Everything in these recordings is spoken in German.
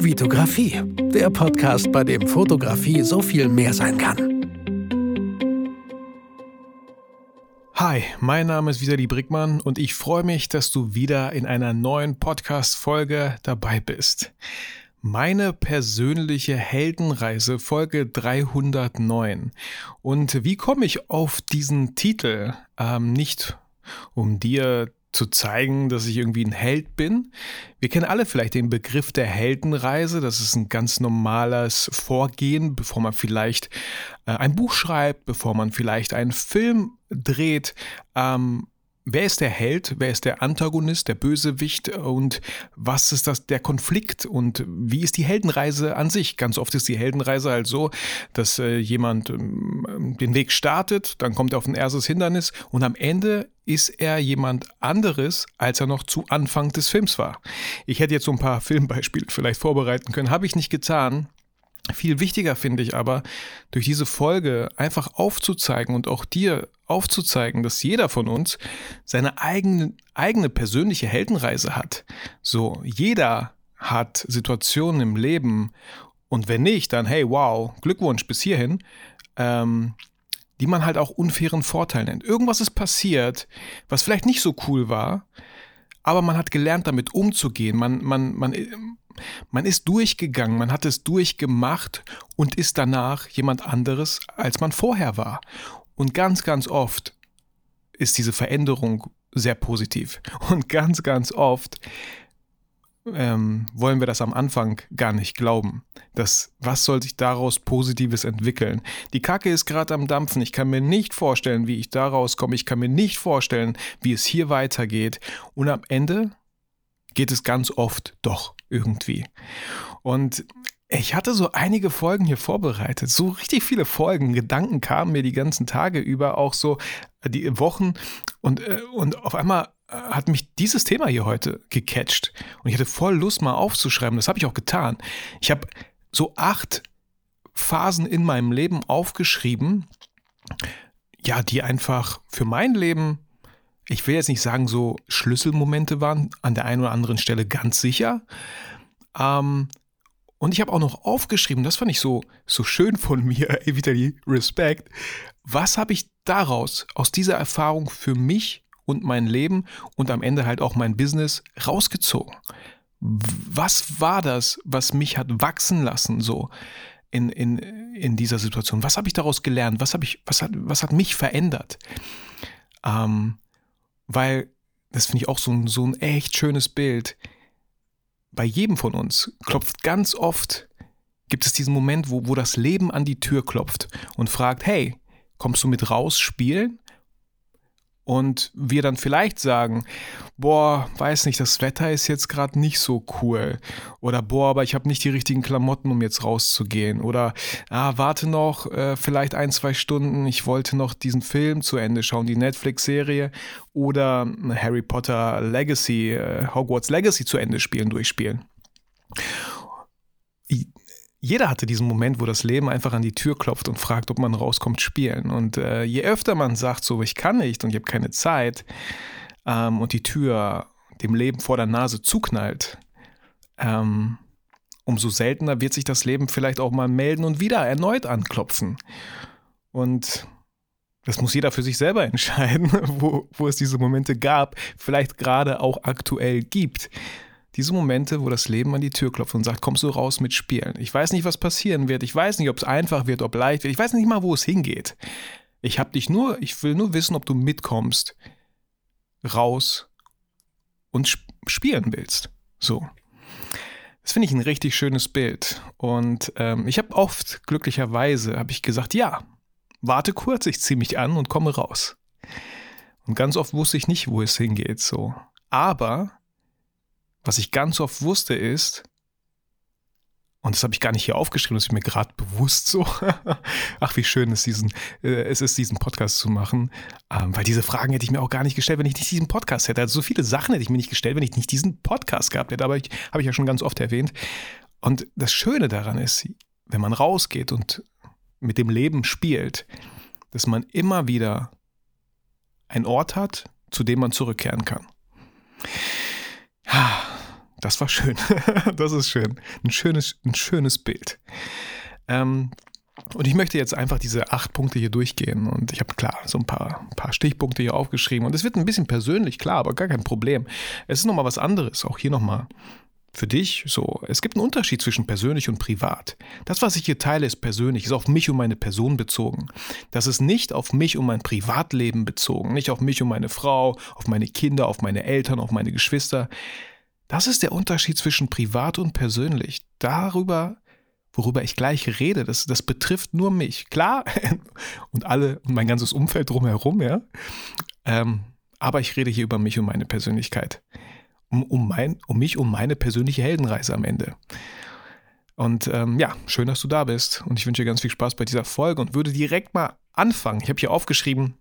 Vitografie, der Podcast, bei dem Fotografie so viel mehr sein kann. Hi, mein Name ist Vitali Brickmann und ich freue mich, dass du wieder in einer neuen Podcast-Folge dabei bist. Meine persönliche Heldenreise Folge 309. Und wie komme ich auf diesen Titel? Ähm, nicht um dir zu zeigen, dass ich irgendwie ein Held bin. Wir kennen alle vielleicht den Begriff der Heldenreise. Das ist ein ganz normales Vorgehen, bevor man vielleicht äh, ein Buch schreibt, bevor man vielleicht einen Film dreht. Ähm, wer ist der Held, wer ist der Antagonist, der Bösewicht und was ist das der Konflikt und wie ist die Heldenreise an sich? Ganz oft ist die Heldenreise halt so, dass äh, jemand ähm, den Weg startet, dann kommt er auf ein erstes Hindernis und am Ende ist er jemand anderes, als er noch zu Anfang des Films war. Ich hätte jetzt so ein paar Filmbeispiele vielleicht vorbereiten können, habe ich nicht getan. Viel wichtiger finde ich aber, durch diese Folge einfach aufzuzeigen und auch dir aufzuzeigen, dass jeder von uns seine eigene, eigene persönliche Heldenreise hat. So, jeder hat Situationen im Leben und wenn nicht, dann hey, wow, Glückwunsch bis hierhin, ähm, die man halt auch unfairen Vorteil nennt. Irgendwas ist passiert, was vielleicht nicht so cool war, aber man hat gelernt, damit umzugehen. Man, man, man, man ist durchgegangen, man hat es durchgemacht und ist danach jemand anderes, als man vorher war. Und ganz, ganz oft ist diese Veränderung sehr positiv. Und ganz, ganz oft ähm, wollen wir das am Anfang gar nicht glauben. Das, was soll sich daraus Positives entwickeln? Die Kacke ist gerade am Dampfen. Ich kann mir nicht vorstellen, wie ich da rauskomme. Ich kann mir nicht vorstellen, wie es hier weitergeht. Und am Ende geht es ganz oft doch irgendwie. Und ich hatte so einige Folgen hier vorbereitet, so richtig viele Folgen, Gedanken kamen mir die ganzen Tage über, auch so äh, die Wochen und, äh, und auf einmal äh, hat mich dieses Thema hier heute gecatcht und ich hatte voll Lust mal aufzuschreiben, das habe ich auch getan. Ich habe so acht Phasen in meinem Leben aufgeschrieben, ja, die einfach für mein Leben ich will jetzt nicht sagen, so Schlüsselmomente waren, an der einen oder anderen Stelle ganz sicher. Ähm, und ich habe auch noch aufgeschrieben, das fand ich so, so schön von mir, die Respekt. Was habe ich daraus, aus dieser Erfahrung für mich und mein Leben und am Ende halt auch mein Business rausgezogen? Was war das, was mich hat wachsen lassen, so in, in, in dieser Situation? Was habe ich daraus gelernt? Was, ich, was, hat, was hat mich verändert? Ähm, weil, das finde ich auch so ein, so ein echt schönes Bild. Bei jedem von uns klopft ganz oft, gibt es diesen Moment, wo, wo das Leben an die Tür klopft und fragt, hey, kommst du mit raus spielen? Und wir dann vielleicht sagen, boah, weiß nicht, das Wetter ist jetzt gerade nicht so cool. Oder boah, aber ich habe nicht die richtigen Klamotten, um jetzt rauszugehen. Oder ah, warte noch, äh, vielleicht ein, zwei Stunden, ich wollte noch diesen Film zu Ende schauen, die Netflix-Serie. Oder Harry Potter Legacy, äh, Hogwarts Legacy zu Ende spielen, durchspielen jeder hatte diesen Moment, wo das Leben einfach an die Tür klopft und fragt, ob man rauskommt spielen. Und äh, je öfter man sagt, so ich kann nicht und ich habe keine Zeit ähm, und die Tür dem Leben vor der Nase zuknallt, ähm, umso seltener wird sich das Leben vielleicht auch mal melden und wieder erneut anklopfen. Und das muss jeder für sich selber entscheiden, wo, wo es diese Momente gab, vielleicht gerade auch aktuell gibt diese Momente, wo das Leben an die Tür klopft und sagt, kommst du raus mit Spielen. Ich weiß nicht, was passieren wird. Ich weiß nicht, ob es einfach wird, ob leicht wird. Ich weiß nicht mal, wo es hingeht. Ich habe dich nur, ich will nur wissen, ob du mitkommst, raus und sp spielen willst. So. Das finde ich ein richtig schönes Bild. Und ähm, ich habe oft, glücklicherweise, habe ich gesagt, ja, warte kurz, ich ziehe mich an und komme raus. Und ganz oft wusste ich nicht, wo es hingeht. So. Aber was ich ganz oft wusste ist, und das habe ich gar nicht hier aufgeschrieben, das ist mir gerade bewusst so. Ach, wie schön es, diesen, äh, es ist, diesen Podcast zu machen. Ähm, weil diese Fragen hätte ich mir auch gar nicht gestellt, wenn ich nicht diesen Podcast hätte. Also so viele Sachen hätte ich mir nicht gestellt, wenn ich nicht diesen Podcast gehabt hätte. Aber ich, habe ich ja schon ganz oft erwähnt. Und das Schöne daran ist, wenn man rausgeht und mit dem Leben spielt, dass man immer wieder einen Ort hat, zu dem man zurückkehren kann. Das war schön. das ist schön. Ein schönes, ein schönes Bild. Ähm, und ich möchte jetzt einfach diese acht Punkte hier durchgehen. Und ich habe klar so ein paar, ein paar Stichpunkte hier aufgeschrieben. Und es wird ein bisschen persönlich, klar, aber gar kein Problem. Es ist nochmal was anderes. Auch hier nochmal für dich so. Es gibt einen Unterschied zwischen persönlich und privat. Das, was ich hier teile, ist persönlich, ist auf mich und meine Person bezogen. Das ist nicht auf mich und mein Privatleben bezogen, nicht auf mich und meine Frau, auf meine Kinder, auf meine Eltern, auf meine Geschwister. Das ist der Unterschied zwischen privat und persönlich. Darüber worüber ich gleich rede, das, das betrifft nur mich. Klar, und alle und mein ganzes Umfeld drumherum, ja. Ähm, aber ich rede hier über mich und meine Persönlichkeit. Um, um, mein, um mich, um meine persönliche Heldenreise am Ende. Und ähm, ja, schön, dass du da bist. Und ich wünsche dir ganz viel Spaß bei dieser Folge und würde direkt mal anfangen. Ich habe hier aufgeschrieben,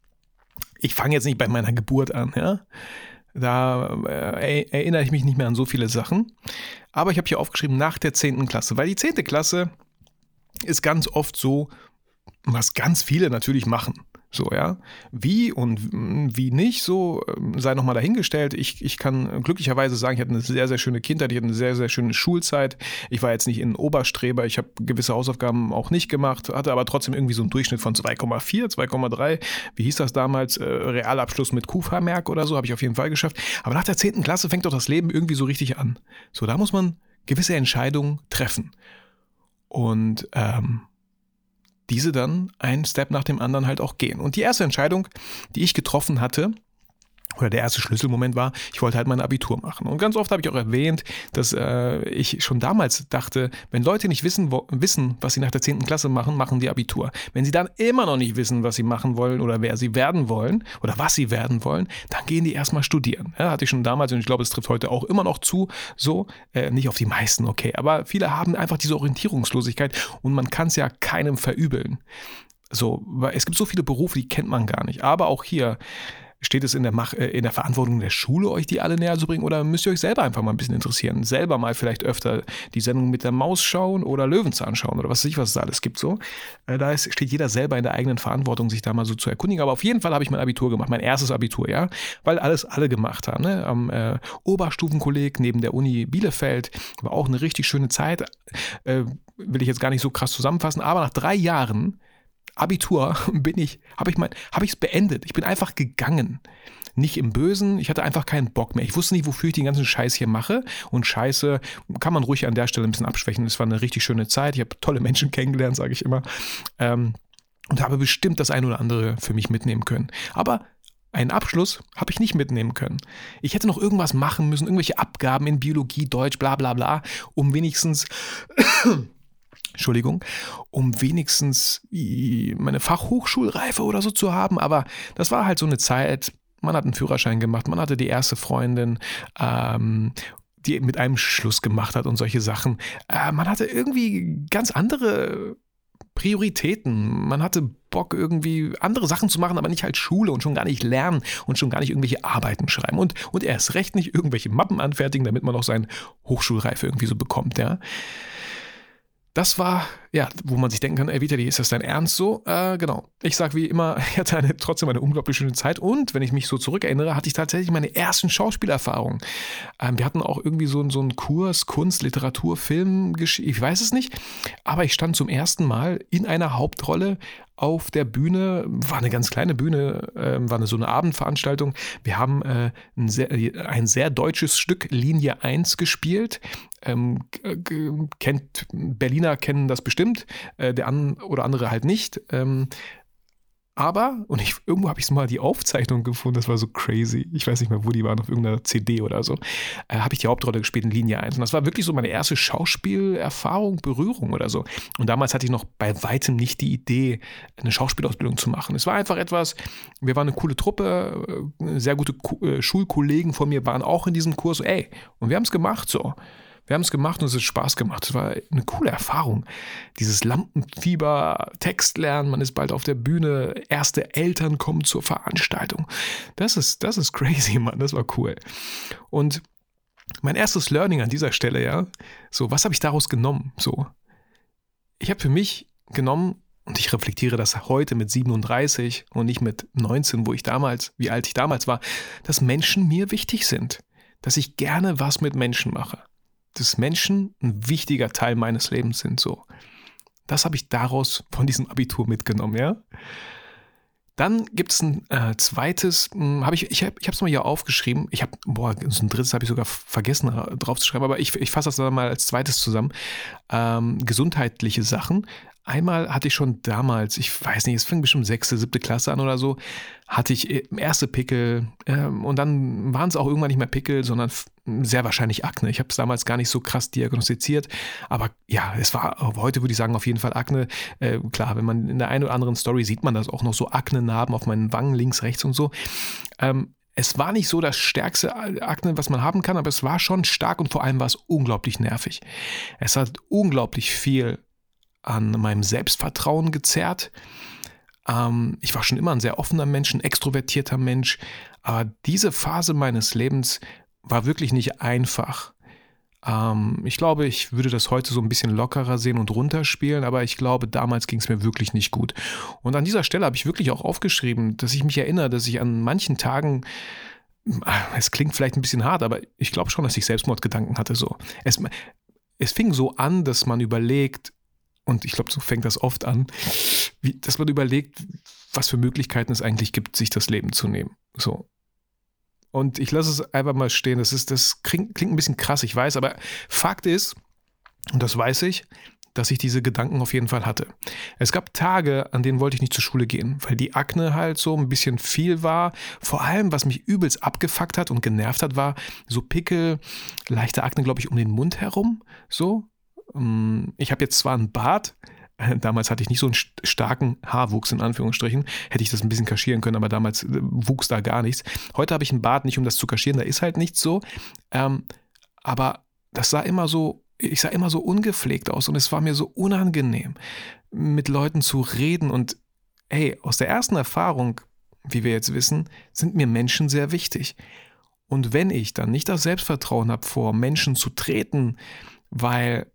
ich fange jetzt nicht bei meiner Geburt an, ja. Da äh, erinnere ich mich nicht mehr an so viele Sachen. Aber ich habe hier aufgeschrieben nach der 10. Klasse, weil die 10. Klasse ist ganz oft so, was ganz viele natürlich machen. So, ja. Wie und wie nicht, so ähm, sei nochmal dahingestellt. Ich, ich kann glücklicherweise sagen, ich hatte eine sehr, sehr schöne Kindheit, ich hatte eine sehr, sehr schöne Schulzeit. Ich war jetzt nicht in Oberstreber, ich habe gewisse Hausaufgaben auch nicht gemacht, hatte aber trotzdem irgendwie so einen Durchschnitt von 2,4, 2,3. Wie hieß das damals? Äh, Realabschluss mit Q-Vermerk oder so, habe ich auf jeden Fall geschafft. Aber nach der 10. Klasse fängt doch das Leben irgendwie so richtig an. So, da muss man gewisse Entscheidungen treffen. Und ähm, diese dann einen Step nach dem anderen halt auch gehen. Und die erste Entscheidung, die ich getroffen hatte, oder der erste Schlüsselmoment war, ich wollte halt mein Abitur machen. Und ganz oft habe ich auch erwähnt, dass äh, ich schon damals dachte, wenn Leute nicht wissen, wo, wissen, was sie nach der 10. Klasse machen, machen die Abitur. Wenn sie dann immer noch nicht wissen, was sie machen wollen oder wer sie werden wollen oder was sie werden wollen, dann gehen die erstmal studieren. Ja, hatte ich schon damals und ich glaube, es trifft heute auch immer noch zu, so, äh, nicht auf die meisten, okay, aber viele haben einfach diese Orientierungslosigkeit und man kann es ja keinem verübeln. So, weil es gibt so viele Berufe, die kennt man gar nicht. Aber auch hier, Steht es in der, Mach äh, in der Verantwortung der Schule, euch die alle näher zu bringen oder müsst ihr euch selber einfach mal ein bisschen interessieren? Selber mal vielleicht öfter die Sendung mit der Maus schauen oder Löwenzahn schauen oder was weiß ich, was es da alles gibt so. Äh, da ist, steht jeder selber in der eigenen Verantwortung, sich da mal so zu erkundigen. Aber auf jeden Fall habe ich mein Abitur gemacht, mein erstes Abitur, ja, weil alles alle gemacht haben. Ne? Am äh, Oberstufenkolleg neben der Uni Bielefeld war auch eine richtig schöne Zeit. Äh, will ich jetzt gar nicht so krass zusammenfassen, aber nach drei Jahren Abitur bin ich, habe ich mein, habe ich es beendet. Ich bin einfach gegangen. Nicht im Bösen, ich hatte einfach keinen Bock mehr. Ich wusste nicht, wofür ich den ganzen Scheiß hier mache. Und Scheiße kann man ruhig an der Stelle ein bisschen abschwächen. Es war eine richtig schöne Zeit. Ich habe tolle Menschen kennengelernt, sage ich immer. Ähm, und habe bestimmt das ein oder andere für mich mitnehmen können. Aber einen Abschluss habe ich nicht mitnehmen können. Ich hätte noch irgendwas machen müssen, irgendwelche Abgaben in Biologie, Deutsch, bla bla bla, um wenigstens Entschuldigung, um wenigstens meine Fachhochschulreife oder so zu haben. Aber das war halt so eine Zeit, man hat einen Führerschein gemacht, man hatte die erste Freundin, ähm, die mit einem Schluss gemacht hat und solche Sachen. Äh, man hatte irgendwie ganz andere Prioritäten. Man hatte Bock, irgendwie andere Sachen zu machen, aber nicht halt Schule und schon gar nicht lernen und schon gar nicht irgendwelche Arbeiten schreiben und, und erst recht nicht irgendwelche Mappen anfertigen, damit man noch seine Hochschulreife irgendwie so bekommt, ja das war, ja, wo man sich denken kann, ey Vitali, ist das dein Ernst so? Äh, genau. Ich sage wie immer, ich hatte eine, trotzdem eine unglaublich schöne Zeit und wenn ich mich so zurückerinnere, hatte ich tatsächlich meine ersten Schauspielerfahrungen. Ähm, wir hatten auch irgendwie so, so einen Kurs, Kunst, Literatur, Film, ich weiß es nicht, aber ich stand zum ersten Mal in einer Hauptrolle auf der Bühne, war eine ganz kleine Bühne, äh, war eine, so eine Abendveranstaltung. Wir haben äh, ein, sehr, ein sehr deutsches Stück Linie 1 gespielt. Ähm, kennt, Berliner kennen das bestimmt, äh, der an oder andere halt nicht. Ähm, aber, und ich, irgendwo habe ich mal die Aufzeichnung gefunden, das war so crazy. Ich weiß nicht mehr, wo die waren, auf irgendeiner CD oder so. Äh, habe ich die Hauptrolle gespielt in Linie 1. Und das war wirklich so meine erste Schauspielerfahrung, Berührung oder so. Und damals hatte ich noch bei weitem nicht die Idee, eine Schauspielausbildung zu machen. Es war einfach etwas, wir waren eine coole Truppe, äh, sehr gute äh, Schulkollegen von mir waren auch in diesem Kurs. Ey, und wir haben es gemacht so. Wir haben es gemacht und es hat Spaß gemacht. Es war eine coole Erfahrung. Dieses Lampenfieber, Text lernen, man ist bald auf der Bühne, erste Eltern kommen zur Veranstaltung. Das ist, das ist crazy, Mann. Das war cool. Und mein erstes Learning an dieser Stelle, ja, so, was habe ich daraus genommen? So, ich habe für mich genommen, und ich reflektiere das heute mit 37 und nicht mit 19, wo ich damals, wie alt ich damals war, dass Menschen mir wichtig sind dass ich gerne was mit Menschen mache. Dass Menschen ein wichtiger Teil meines Lebens sind, so. Das habe ich daraus von diesem Abitur mitgenommen, ja. Dann gibt es ein äh, zweites, hm, habe ich, ich habe es mal hier aufgeschrieben. Ich habe, boah, so ein drittes habe ich sogar vergessen äh, drauf zu schreiben, aber ich, ich fasse das dann mal als zweites zusammen. Ähm, gesundheitliche Sachen. Einmal hatte ich schon damals, ich weiß nicht, es fing bestimmt sechste, siebte Klasse an oder so, hatte ich äh, erste Pickel ähm, und dann waren es auch irgendwann nicht mehr Pickel, sondern sehr wahrscheinlich Akne. Ich habe es damals gar nicht so krass diagnostiziert, aber ja, es war heute würde ich sagen auf jeden Fall Akne. Äh, klar, wenn man in der einen oder anderen Story sieht man das auch noch so Akne-Narben auf meinen Wangen links, rechts und so. Ähm, es war nicht so das stärkste Akne, was man haben kann, aber es war schon stark und vor allem war es unglaublich nervig. Es hat unglaublich viel an meinem Selbstvertrauen gezerrt. Ähm, ich war schon immer ein sehr offener Mensch, ein extrovertierter Mensch, aber diese Phase meines Lebens war wirklich nicht einfach. Ähm, ich glaube, ich würde das heute so ein bisschen lockerer sehen und runterspielen, aber ich glaube, damals ging es mir wirklich nicht gut. Und an dieser Stelle habe ich wirklich auch aufgeschrieben, dass ich mich erinnere, dass ich an manchen Tagen ah, es klingt vielleicht ein bisschen hart, aber ich glaube schon, dass ich Selbstmordgedanken hatte. So. Es, es fing so an, dass man überlegt, und ich glaube, so fängt das oft an, wie, dass man überlegt, was für Möglichkeiten es eigentlich gibt, sich das Leben zu nehmen. So. Und ich lasse es einfach mal stehen. Das, ist, das klingt, klingt ein bisschen krass, ich weiß, aber Fakt ist, und das weiß ich, dass ich diese Gedanken auf jeden Fall hatte. Es gab Tage, an denen wollte ich nicht zur Schule gehen, weil die Akne halt so ein bisschen viel war. Vor allem, was mich übelst abgefuckt hat und genervt hat, war so Pickel, leichte Akne, glaube ich, um den Mund herum. So, ähm, ich habe jetzt zwar einen Bart, Damals hatte ich nicht so einen starken Haarwuchs in Anführungsstrichen. Hätte ich das ein bisschen kaschieren können, aber damals äh, wuchs da gar nichts. Heute habe ich einen Bart nicht, um das zu kaschieren, da ist halt nichts so. Ähm, aber das sah immer so, ich sah immer so ungepflegt aus und es war mir so unangenehm, mit Leuten zu reden. Und hey, aus der ersten Erfahrung, wie wir jetzt wissen, sind mir Menschen sehr wichtig. Und wenn ich dann nicht das Selbstvertrauen habe, vor Menschen zu treten, weil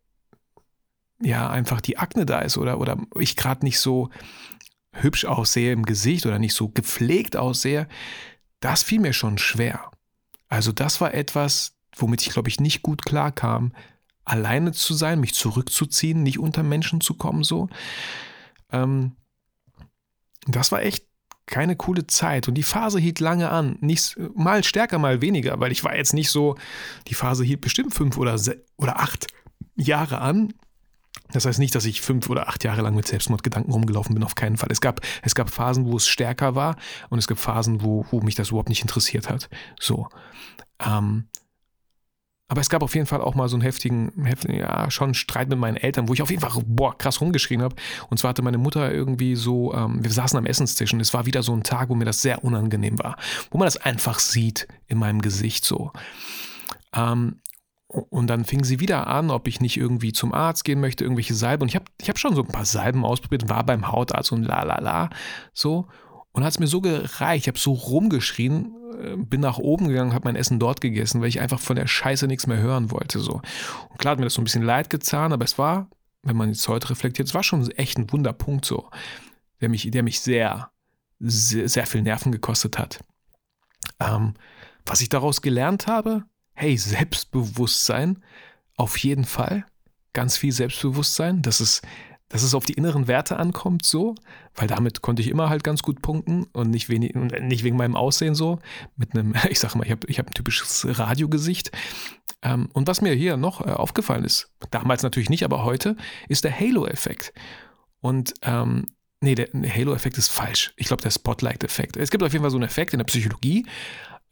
ja einfach die Akne da ist oder, oder ich gerade nicht so hübsch aussehe im Gesicht oder nicht so gepflegt aussehe, das fiel mir schon schwer. Also das war etwas, womit ich glaube ich nicht gut klarkam, alleine zu sein, mich zurückzuziehen, nicht unter Menschen zu kommen so. Ähm, das war echt keine coole Zeit und die Phase hielt lange an, nicht mal stärker, mal weniger, weil ich war jetzt nicht so, die Phase hielt bestimmt fünf oder, oder acht Jahre an, das heißt nicht, dass ich fünf oder acht Jahre lang mit Selbstmordgedanken rumgelaufen bin, auf keinen Fall. Es gab, es gab Phasen, wo es stärker war und es gab Phasen, wo, wo mich das überhaupt nicht interessiert hat. So. Ähm, aber es gab auf jeden Fall auch mal so einen heftigen, heftigen, ja, schon Streit mit meinen Eltern, wo ich auf jeden Fall, boah, krass rumgeschrien habe. Und zwar hatte meine Mutter irgendwie so, ähm, wir saßen am Essenstisch und es war wieder so ein Tag, wo mir das sehr unangenehm war. Wo man das einfach sieht in meinem Gesicht so. Ähm, und dann fing sie wieder an, ob ich nicht irgendwie zum Arzt gehen möchte, irgendwelche Salben. Und ich habe ich hab schon so ein paar Salben ausprobiert, war beim Hautarzt und la la la. So. Und hat es mir so gereicht. Ich habe so rumgeschrien, äh, bin nach oben gegangen, habe mein Essen dort gegessen, weil ich einfach von der Scheiße nichts mehr hören wollte. So. Und klar hat mir das so ein bisschen leid getan, aber es war, wenn man jetzt heute reflektiert, es war schon echt ein Wunderpunkt so, der mich, der mich sehr, sehr, sehr viel Nerven gekostet hat. Ähm, was ich daraus gelernt habe, hey, Selbstbewusstsein, auf jeden Fall, ganz viel Selbstbewusstsein, dass es, dass es auf die inneren Werte ankommt, so, weil damit konnte ich immer halt ganz gut punkten und nicht, wenig, nicht wegen meinem Aussehen so, mit einem, ich sag mal, ich habe ich hab ein typisches Radiogesicht. Ähm, und was mir hier noch äh, aufgefallen ist, damals natürlich nicht, aber heute, ist der Halo-Effekt. Und ähm, Nee, der Halo-Effekt ist falsch. Ich glaube, der Spotlight-Effekt. Es gibt auf jeden Fall so einen Effekt in der Psychologie,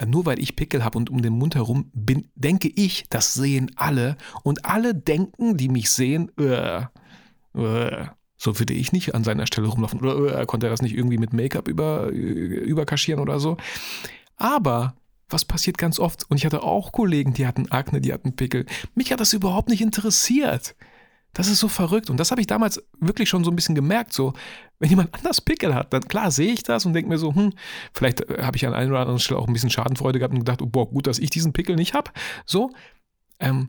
nur weil ich Pickel habe und um den Mund herum bin, denke ich, das sehen alle. Und alle denken, die mich sehen, äh, äh, so würde ich nicht an seiner Stelle rumlaufen. Oder äh, konnte er das nicht irgendwie mit Make-up über, überkaschieren oder so. Aber was passiert ganz oft? Und ich hatte auch Kollegen, die hatten Akne, die hatten Pickel. Mich hat das überhaupt nicht interessiert. Das ist so verrückt. Und das habe ich damals wirklich schon so ein bisschen gemerkt. So, wenn jemand anders Pickel hat, dann klar sehe ich das und denke mir so, hm, vielleicht äh, habe ich an einer oder anderen Stelle auch ein bisschen Schadenfreude gehabt und gedacht, oh, boah, gut, dass ich diesen Pickel nicht habe. So. Ähm,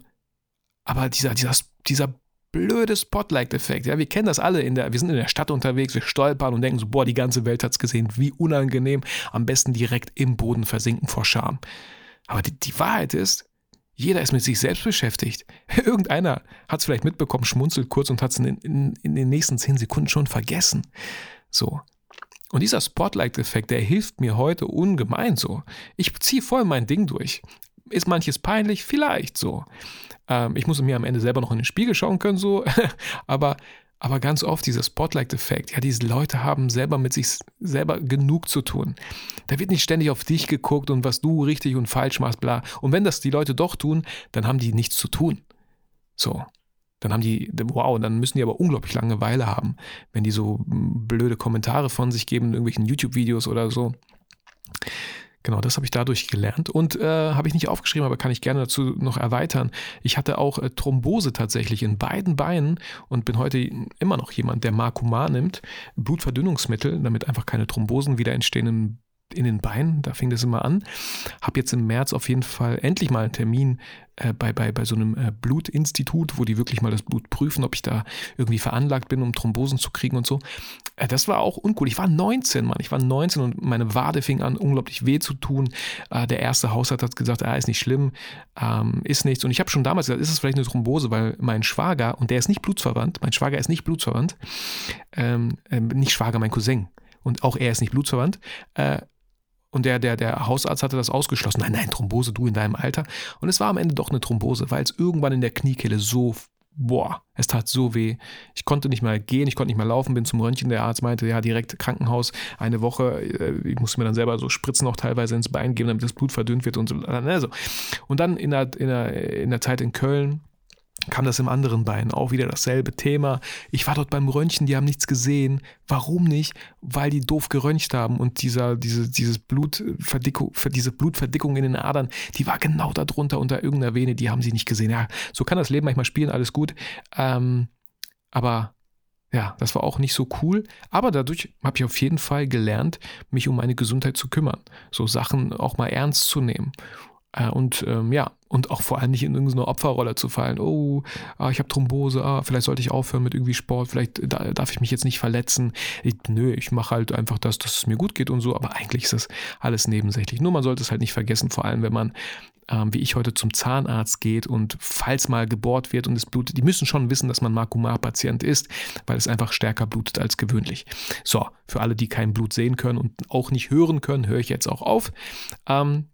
aber dieser, dieser, dieser blöde Spotlight-Effekt, ja, wir kennen das alle in der, wir sind in der Stadt unterwegs, wir stolpern und denken so, boah, die ganze Welt hat es gesehen, wie unangenehm, am besten direkt im Boden versinken vor Scham. Aber die, die Wahrheit ist, jeder ist mit sich selbst beschäftigt. Irgendeiner hat es vielleicht mitbekommen, schmunzelt kurz und hat es in, in, in, den nächsten zehn Sekunden schon vergessen. So. Und dieser Spotlight-Effekt, der hilft mir heute ungemein so. Ich ziehe voll mein Ding durch. Ist manches peinlich? Vielleicht so. Ähm, ich muss mir am Ende selber noch in den Spiegel schauen können, so. aber, aber ganz oft dieser Spotlight-Effekt. Ja, diese Leute haben selber mit sich selber genug zu tun. Da wird nicht ständig auf dich geguckt und was du richtig und falsch machst, bla. Und wenn das die Leute doch tun, dann haben die nichts zu tun. So. Dann haben die, wow, dann müssen die aber unglaublich Langeweile haben, wenn die so hm, blöde Kommentare von sich geben in irgendwelchen YouTube-Videos oder so. Genau, das habe ich dadurch gelernt und äh, habe ich nicht aufgeschrieben, aber kann ich gerne dazu noch erweitern. Ich hatte auch äh, Thrombose tatsächlich in beiden Beinen und bin heute immer noch jemand, der Markumar nimmt, Blutverdünnungsmittel, damit einfach keine Thrombosen wieder entstehen im in den Beinen, da fing das immer an. Habe jetzt im März auf jeden Fall endlich mal einen Termin äh, bei, bei, bei so einem äh, Blutinstitut, wo die wirklich mal das Blut prüfen, ob ich da irgendwie veranlagt bin, um Thrombosen zu kriegen und so. Äh, das war auch uncool. Ich war 19, Mann. Ich war 19 und meine Wade fing an, unglaublich weh zu tun. Äh, der erste Hausarzt hat gesagt, ah, ist nicht schlimm, ähm, ist nichts. Und ich habe schon damals gesagt, ist es vielleicht eine Thrombose, weil mein Schwager, und der ist nicht blutsverwandt, mein Schwager ist nicht blutsverwandt, ähm, ähm nicht Schwager, mein Cousin, und auch er ist nicht blutsverwandt, äh, und der, der, der Hausarzt hatte das ausgeschlossen. Nein, nein, Thrombose, du in deinem Alter. Und es war am Ende doch eine Thrombose, weil es irgendwann in der Kniekehle so, boah, es tat so weh. Ich konnte nicht mehr gehen, ich konnte nicht mehr laufen, bin zum Röntgen. Der Arzt meinte, ja, direkt Krankenhaus, eine Woche. Äh, ich musste mir dann selber so Spritzen auch teilweise ins Bein geben, damit das Blut verdünnt wird und so. Also. Und dann in der, in der, in der Zeit in Köln kam das im anderen Bein, auch wieder dasselbe Thema. Ich war dort beim Röntgen, die haben nichts gesehen. Warum nicht? Weil die doof geröntgt haben und dieser, diese, dieses Blutverdickung, diese Blutverdickung in den Adern, die war genau darunter unter irgendeiner Vene, die haben sie nicht gesehen. Ja, so kann das Leben manchmal spielen, alles gut. Ähm, aber ja, das war auch nicht so cool. Aber dadurch habe ich auf jeden Fall gelernt, mich um meine Gesundheit zu kümmern. So Sachen auch mal ernst zu nehmen. Äh, und ähm, ja, und auch vor allem nicht in irgendeine Opferrolle zu fallen. Oh, ah, ich habe Thrombose, ah, vielleicht sollte ich aufhören mit irgendwie Sport, vielleicht da, darf ich mich jetzt nicht verletzen. Ich, nö, ich mache halt einfach das, dass es mir gut geht und so, aber eigentlich ist das alles nebensächlich. Nur man sollte es halt nicht vergessen, vor allem wenn man, ähm, wie ich heute, zum Zahnarzt geht und falls mal gebohrt wird und es blutet, die müssen schon wissen, dass man Makumar-Patient ist, weil es einfach stärker blutet als gewöhnlich. So, für alle, die kein Blut sehen können und auch nicht hören können, höre ich jetzt auch auf. Ähm,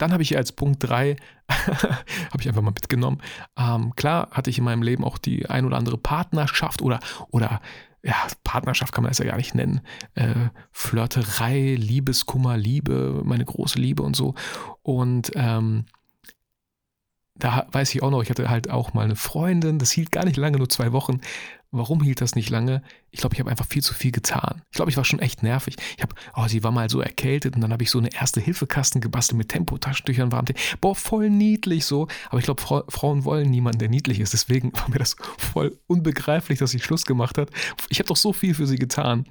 dann habe ich als Punkt 3, habe ich einfach mal mitgenommen, ähm, klar hatte ich in meinem Leben auch die ein oder andere Partnerschaft oder, oder ja, Partnerschaft kann man es ja gar nicht nennen. Äh, Flirterei, Liebeskummer, Liebe, meine große Liebe und so. Und ähm, da weiß ich auch noch, ich hatte halt auch mal eine Freundin, das hielt gar nicht lange, nur zwei Wochen. Warum hielt das nicht lange? Ich glaube, ich habe einfach viel zu viel getan. Ich glaube, ich war schon echt nervig. Ich habe, oh, sie war mal so erkältet und dann habe ich so eine erste Hilfekasten gebastelt mit Tempotaschentüchern, warm. Boah, voll niedlich so. Aber ich glaube, Fra Frauen wollen niemanden, der niedlich ist. Deswegen war mir das voll unbegreiflich, dass sie Schluss gemacht hat. Ich habe doch so viel für sie getan.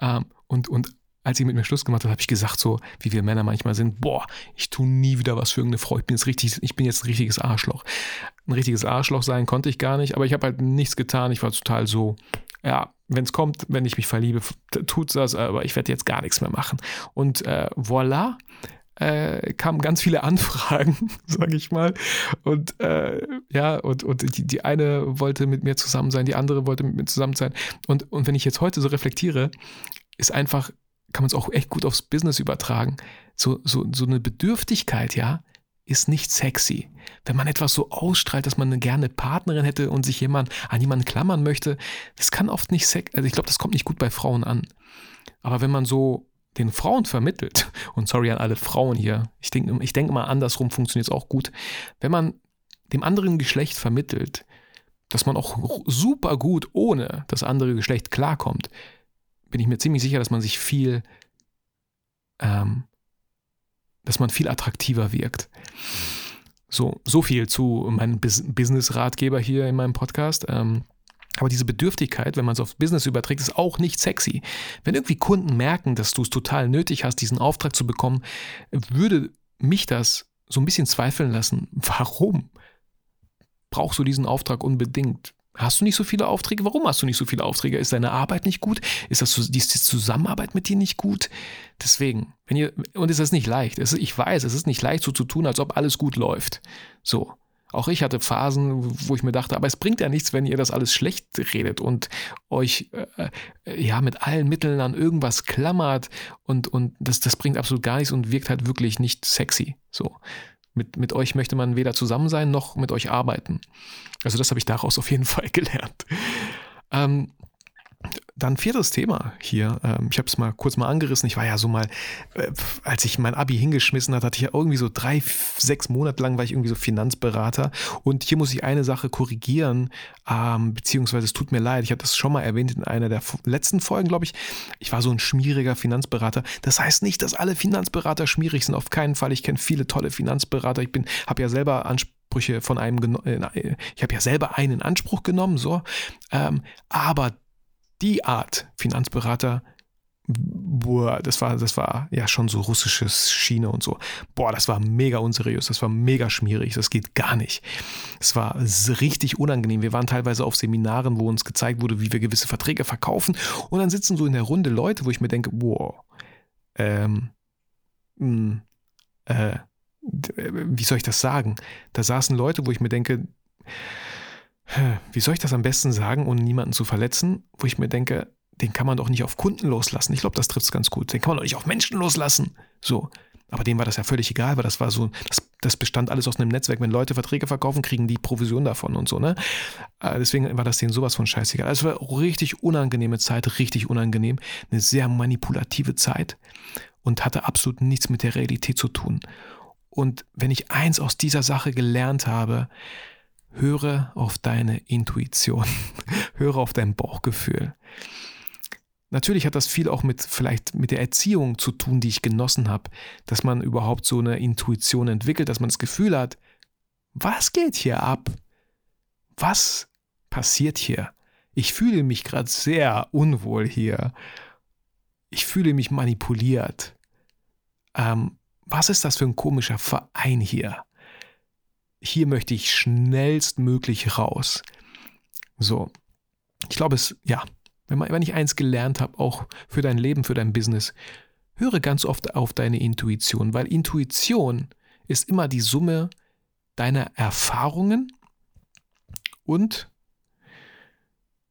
Ähm, und, und als sie mit mir Schluss gemacht hat, habe ich gesagt, so wie wir Männer manchmal sind, boah, ich tue nie wieder was für irgendeine Frau. Ich bin jetzt richtig, ich bin jetzt ein richtiges Arschloch. Ein richtiges Arschloch sein konnte ich gar nicht, aber ich habe halt nichts getan. Ich war total so, ja, wenn es kommt, wenn ich mich verliebe, tut das, aber ich werde jetzt gar nichts mehr machen. Und äh, voilà, äh, kamen ganz viele Anfragen, sage ich mal. Und äh, ja, und, und die, die eine wollte mit mir zusammen sein, die andere wollte mit mir zusammen sein. Und, und wenn ich jetzt heute so reflektiere, ist einfach kann man es auch echt gut aufs Business übertragen. So, so, so eine Bedürftigkeit, ja, ist nicht sexy. Wenn man etwas so ausstrahlt, dass man eine gerne Partnerin hätte und sich jemand an jemanden klammern möchte, das kann oft nicht sexy, also ich glaube, das kommt nicht gut bei Frauen an. Aber wenn man so den Frauen vermittelt, und sorry an alle Frauen hier, ich denke ich denk mal andersrum funktioniert es auch gut, wenn man dem anderen Geschlecht vermittelt, dass man auch super gut ohne das andere Geschlecht klarkommt, bin ich mir ziemlich sicher, dass man sich viel, ähm, dass man viel attraktiver wirkt. So, so viel zu meinem Business-Ratgeber hier in meinem Podcast. Ähm, aber diese Bedürftigkeit, wenn man es auf Business überträgt, ist auch nicht sexy. Wenn irgendwie Kunden merken, dass du es total nötig hast, diesen Auftrag zu bekommen, würde mich das so ein bisschen zweifeln lassen. Warum brauchst du diesen Auftrag unbedingt? Hast du nicht so viele Aufträge? Warum hast du nicht so viele Aufträge? Ist deine Arbeit nicht gut? Ist das die Zusammenarbeit mit dir nicht gut? Deswegen, wenn ihr, und es ist nicht leicht. Ist, ich weiß, es ist nicht leicht so zu tun, als ob alles gut läuft. So. Auch ich hatte Phasen, wo ich mir dachte, aber es bringt ja nichts, wenn ihr das alles schlecht redet und euch äh, äh, ja mit allen Mitteln an irgendwas klammert und, und das, das bringt absolut gar nichts und wirkt halt wirklich nicht sexy. So. Mit, mit euch möchte man weder zusammen sein noch mit euch arbeiten. Also das habe ich daraus auf jeden Fall gelernt. Ähm, dann viertes Thema hier. Ähm, ich habe es mal kurz mal angerissen. Ich war ja so mal, äh, als ich mein Abi hingeschmissen hat, hatte ich ja irgendwie so drei, sechs Monate lang war ich irgendwie so Finanzberater. Und hier muss ich eine Sache korrigieren, ähm, beziehungsweise es tut mir leid. Ich hatte das schon mal erwähnt in einer der letzten Folgen, glaube ich. Ich war so ein schmieriger Finanzberater. Das heißt nicht, dass alle Finanzberater schmierig sind. Auf keinen Fall. Ich kenne viele tolle Finanzberater. Ich bin, habe ja selber Ansprüche von einem, äh, ich habe ja selber einen in Anspruch genommen, so. Ähm, aber die Art Finanzberater, boah, das war, das war ja schon so russisches Schiene und so. Boah, das war mega unseriös, das war mega schmierig, das geht gar nicht. Es war richtig unangenehm. Wir waren teilweise auf Seminaren, wo uns gezeigt wurde, wie wir gewisse Verträge verkaufen. Und dann sitzen so in der Runde Leute, wo ich mir denke, boah, ähm, mh, hm, äh, wie soll ich das sagen? Da saßen Leute, wo ich mir denke, wie soll ich das am besten sagen, ohne niemanden zu verletzen, wo ich mir denke, den kann man doch nicht auf Kunden loslassen. Ich glaube, das trifft es ganz gut. Den kann man doch nicht auf Menschen loslassen. So. Aber dem war das ja völlig egal, weil das war so, das, das bestand alles aus einem Netzwerk. Wenn Leute Verträge verkaufen, kriegen die Provision davon und so, ne? Äh, deswegen war das denen sowas von scheißegal. Also es war richtig unangenehme Zeit, richtig unangenehm. Eine sehr manipulative Zeit und hatte absolut nichts mit der Realität zu tun. Und wenn ich eins aus dieser Sache gelernt habe, höre auf deine Intuition, höre auf dein Bauchgefühl. Natürlich hat das viel auch mit vielleicht mit der Erziehung zu tun, die ich genossen habe, dass man überhaupt so eine Intuition entwickelt, dass man das Gefühl hat, was geht hier ab? Was passiert hier? Ich fühle mich gerade sehr unwohl hier. Ich fühle mich manipuliert. Ähm, was ist das für ein komischer Verein hier? Hier möchte ich schnellstmöglich raus. So, ich glaube es, ja, wenn, man, wenn ich eins gelernt habe, auch für dein Leben, für dein Business, höre ganz oft auf deine Intuition, weil Intuition ist immer die Summe deiner Erfahrungen und,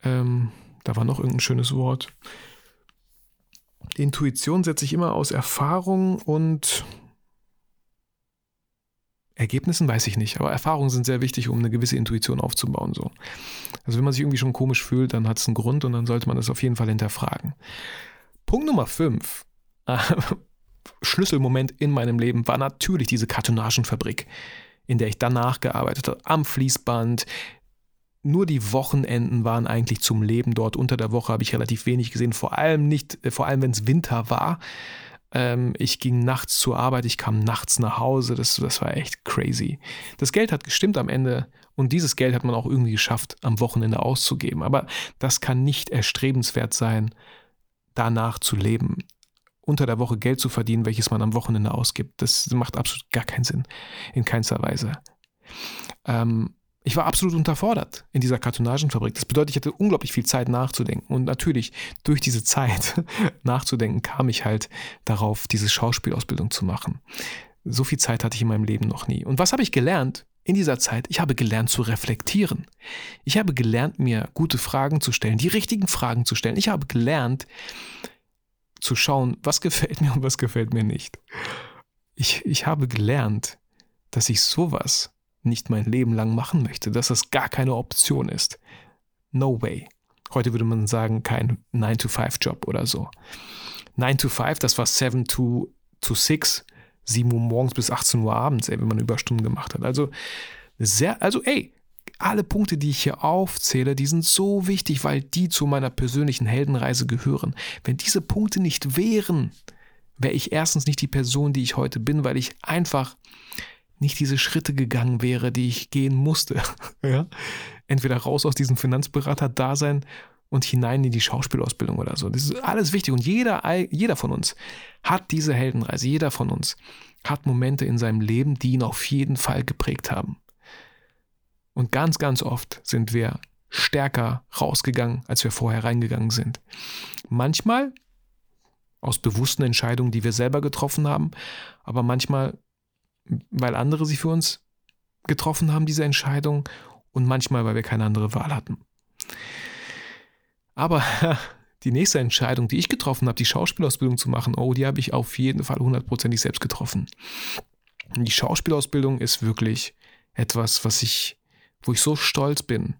ähm, da war noch irgendein schönes Wort. Intuition setzt sich immer aus Erfahrung und Ergebnissen weiß ich nicht, aber Erfahrungen sind sehr wichtig, um eine gewisse Intuition aufzubauen. So. Also wenn man sich irgendwie schon komisch fühlt, dann hat es einen Grund und dann sollte man das auf jeden Fall hinterfragen. Punkt Nummer 5. Schlüsselmoment in meinem Leben war natürlich diese Kartonagenfabrik, in der ich danach gearbeitet habe, am Fließband. Nur die Wochenenden waren eigentlich zum Leben dort. Unter der Woche habe ich relativ wenig gesehen, vor allem nicht, äh, vor allem wenn es Winter war. Ähm, ich ging nachts zur Arbeit, ich kam nachts nach Hause. Das, das war echt crazy. Das Geld hat gestimmt am Ende und dieses Geld hat man auch irgendwie geschafft, am Wochenende auszugeben. Aber das kann nicht erstrebenswert sein, danach zu leben. Unter der Woche Geld zu verdienen, welches man am Wochenende ausgibt. Das macht absolut gar keinen Sinn. In keinster Weise. Ähm, ich war absolut unterfordert in dieser Kartonagenfabrik. Das bedeutet, ich hatte unglaublich viel Zeit nachzudenken. Und natürlich, durch diese Zeit nachzudenken, kam ich halt darauf, diese Schauspielausbildung zu machen. So viel Zeit hatte ich in meinem Leben noch nie. Und was habe ich gelernt in dieser Zeit? Ich habe gelernt zu reflektieren. Ich habe gelernt, mir gute Fragen zu stellen, die richtigen Fragen zu stellen. Ich habe gelernt zu schauen, was gefällt mir und was gefällt mir nicht. Ich, ich habe gelernt, dass ich sowas nicht mein Leben lang machen möchte, dass das gar keine Option ist. No way. Heute würde man sagen, kein 9-to-5-Job oder so. 9 to 5, das war 7 to, to 6, 7 Uhr morgens bis 18 Uhr abends, ey, wenn man Überstunden gemacht hat. Also sehr, also ey, alle Punkte, die ich hier aufzähle, die sind so wichtig, weil die zu meiner persönlichen Heldenreise gehören. Wenn diese Punkte nicht wären, wäre ich erstens nicht die Person, die ich heute bin, weil ich einfach nicht diese Schritte gegangen wäre, die ich gehen musste. ja? Entweder raus aus diesem Finanzberater-Dasein und hinein in die Schauspielausbildung oder so. Das ist alles wichtig. Und jeder, jeder von uns hat diese Heldenreise. Jeder von uns hat Momente in seinem Leben, die ihn auf jeden Fall geprägt haben. Und ganz, ganz oft sind wir stärker rausgegangen, als wir vorher reingegangen sind. Manchmal aus bewussten Entscheidungen, die wir selber getroffen haben, aber manchmal, weil andere sie für uns getroffen haben, diese Entscheidung, und manchmal, weil wir keine andere Wahl hatten. Aber die nächste Entscheidung, die ich getroffen habe, die Schauspielausbildung zu machen, oh, die habe ich auf jeden Fall hundertprozentig selbst getroffen. Die Schauspielausbildung ist wirklich etwas, was ich, wo ich so stolz bin.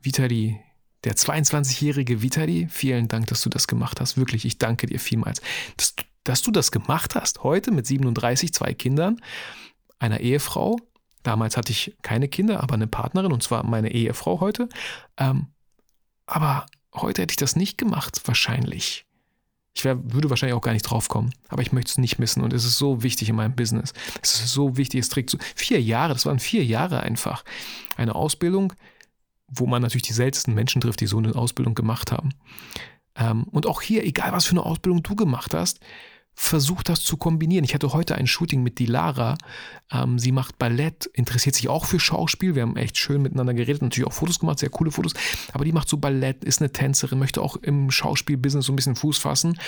Vitali, der 22-jährige Vitali, vielen Dank, dass du das gemacht hast. Wirklich, ich danke dir vielmals. Dass, dass du das gemacht hast, heute mit 37, zwei Kindern, einer Ehefrau. Damals hatte ich keine Kinder, aber eine Partnerin, und zwar meine Ehefrau heute. Ähm, aber heute hätte ich das nicht gemacht, wahrscheinlich. Ich wär, würde wahrscheinlich auch gar nicht drauf kommen, aber ich möchte es nicht missen und es ist so wichtig in meinem Business. Es ist so wichtig, es trägt so vier Jahre, das waren vier Jahre einfach. Eine Ausbildung, wo man natürlich die seltensten Menschen trifft, die so eine Ausbildung gemacht haben. Ähm, und auch hier, egal was für eine Ausbildung du gemacht hast, versucht das zu kombinieren. Ich hatte heute ein Shooting mit Dilara. Ähm, sie macht Ballett, interessiert sich auch für Schauspiel. Wir haben echt schön miteinander geredet, natürlich auch Fotos gemacht, sehr coole Fotos. Aber die macht so Ballett, ist eine Tänzerin, möchte auch im Schauspielbusiness so ein bisschen Fuß fassen.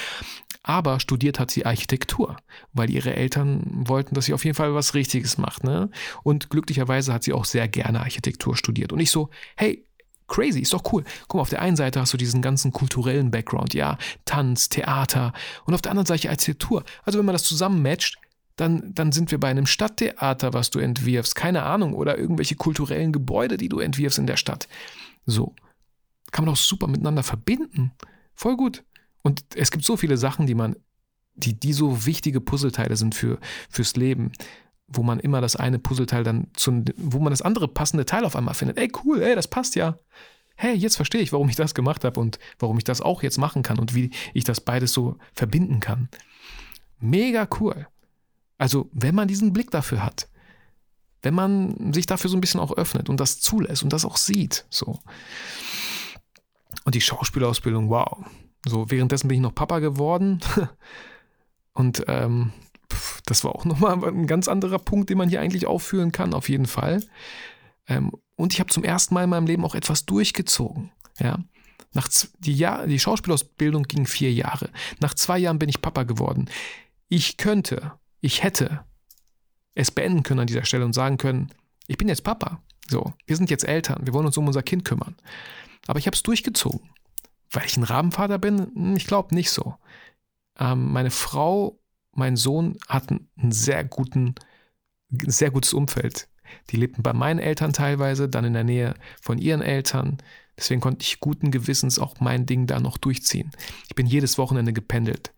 Aber studiert hat sie Architektur, weil ihre Eltern wollten, dass sie auf jeden Fall was Richtiges macht. Ne? Und glücklicherweise hat sie auch sehr gerne Architektur studiert. Und ich so, hey, crazy, ist doch cool. Guck mal, auf der einen Seite hast du diesen ganzen kulturellen Background, ja, Tanz, Theater und auf der anderen Seite Architektur. Also wenn man das zusammen matcht, dann, dann sind wir bei einem Stadttheater, was du entwirfst, keine Ahnung, oder irgendwelche kulturellen Gebäude, die du entwirfst in der Stadt. So. Kann man auch super miteinander verbinden. Voll gut. Und es gibt so viele Sachen, die man, die, die so wichtige Puzzleteile sind für, fürs Leben wo man immer das eine Puzzleteil dann zu, wo man das andere passende Teil auf einmal findet. Ey, cool, ey, das passt ja. Hey, jetzt verstehe ich, warum ich das gemacht habe und warum ich das auch jetzt machen kann und wie ich das beides so verbinden kann. Mega cool. Also, wenn man diesen Blick dafür hat, wenn man sich dafür so ein bisschen auch öffnet und das zulässt und das auch sieht, so. Und die Schauspielausbildung, wow. So, währenddessen bin ich noch Papa geworden. und ähm, das war auch nochmal ein ganz anderer Punkt, den man hier eigentlich aufführen kann, auf jeden Fall. Ähm, und ich habe zum ersten Mal in meinem Leben auch etwas durchgezogen. Ja. Nach die, Jahr, die Schauspielausbildung ging vier Jahre. Nach zwei Jahren bin ich Papa geworden. Ich könnte, ich hätte es beenden können an dieser Stelle und sagen können, ich bin jetzt Papa. So, wir sind jetzt Eltern, wir wollen uns um unser Kind kümmern. Aber ich habe es durchgezogen. Weil ich ein Rabenvater bin? Hm, ich glaube nicht so. Ähm, meine Frau mein Sohn hat einen sehr guten, sehr gutes Umfeld. Die lebten bei meinen Eltern teilweise, dann in der Nähe von ihren Eltern. Deswegen konnte ich guten Gewissens auch mein Ding da noch durchziehen. Ich bin jedes Wochenende gependelt.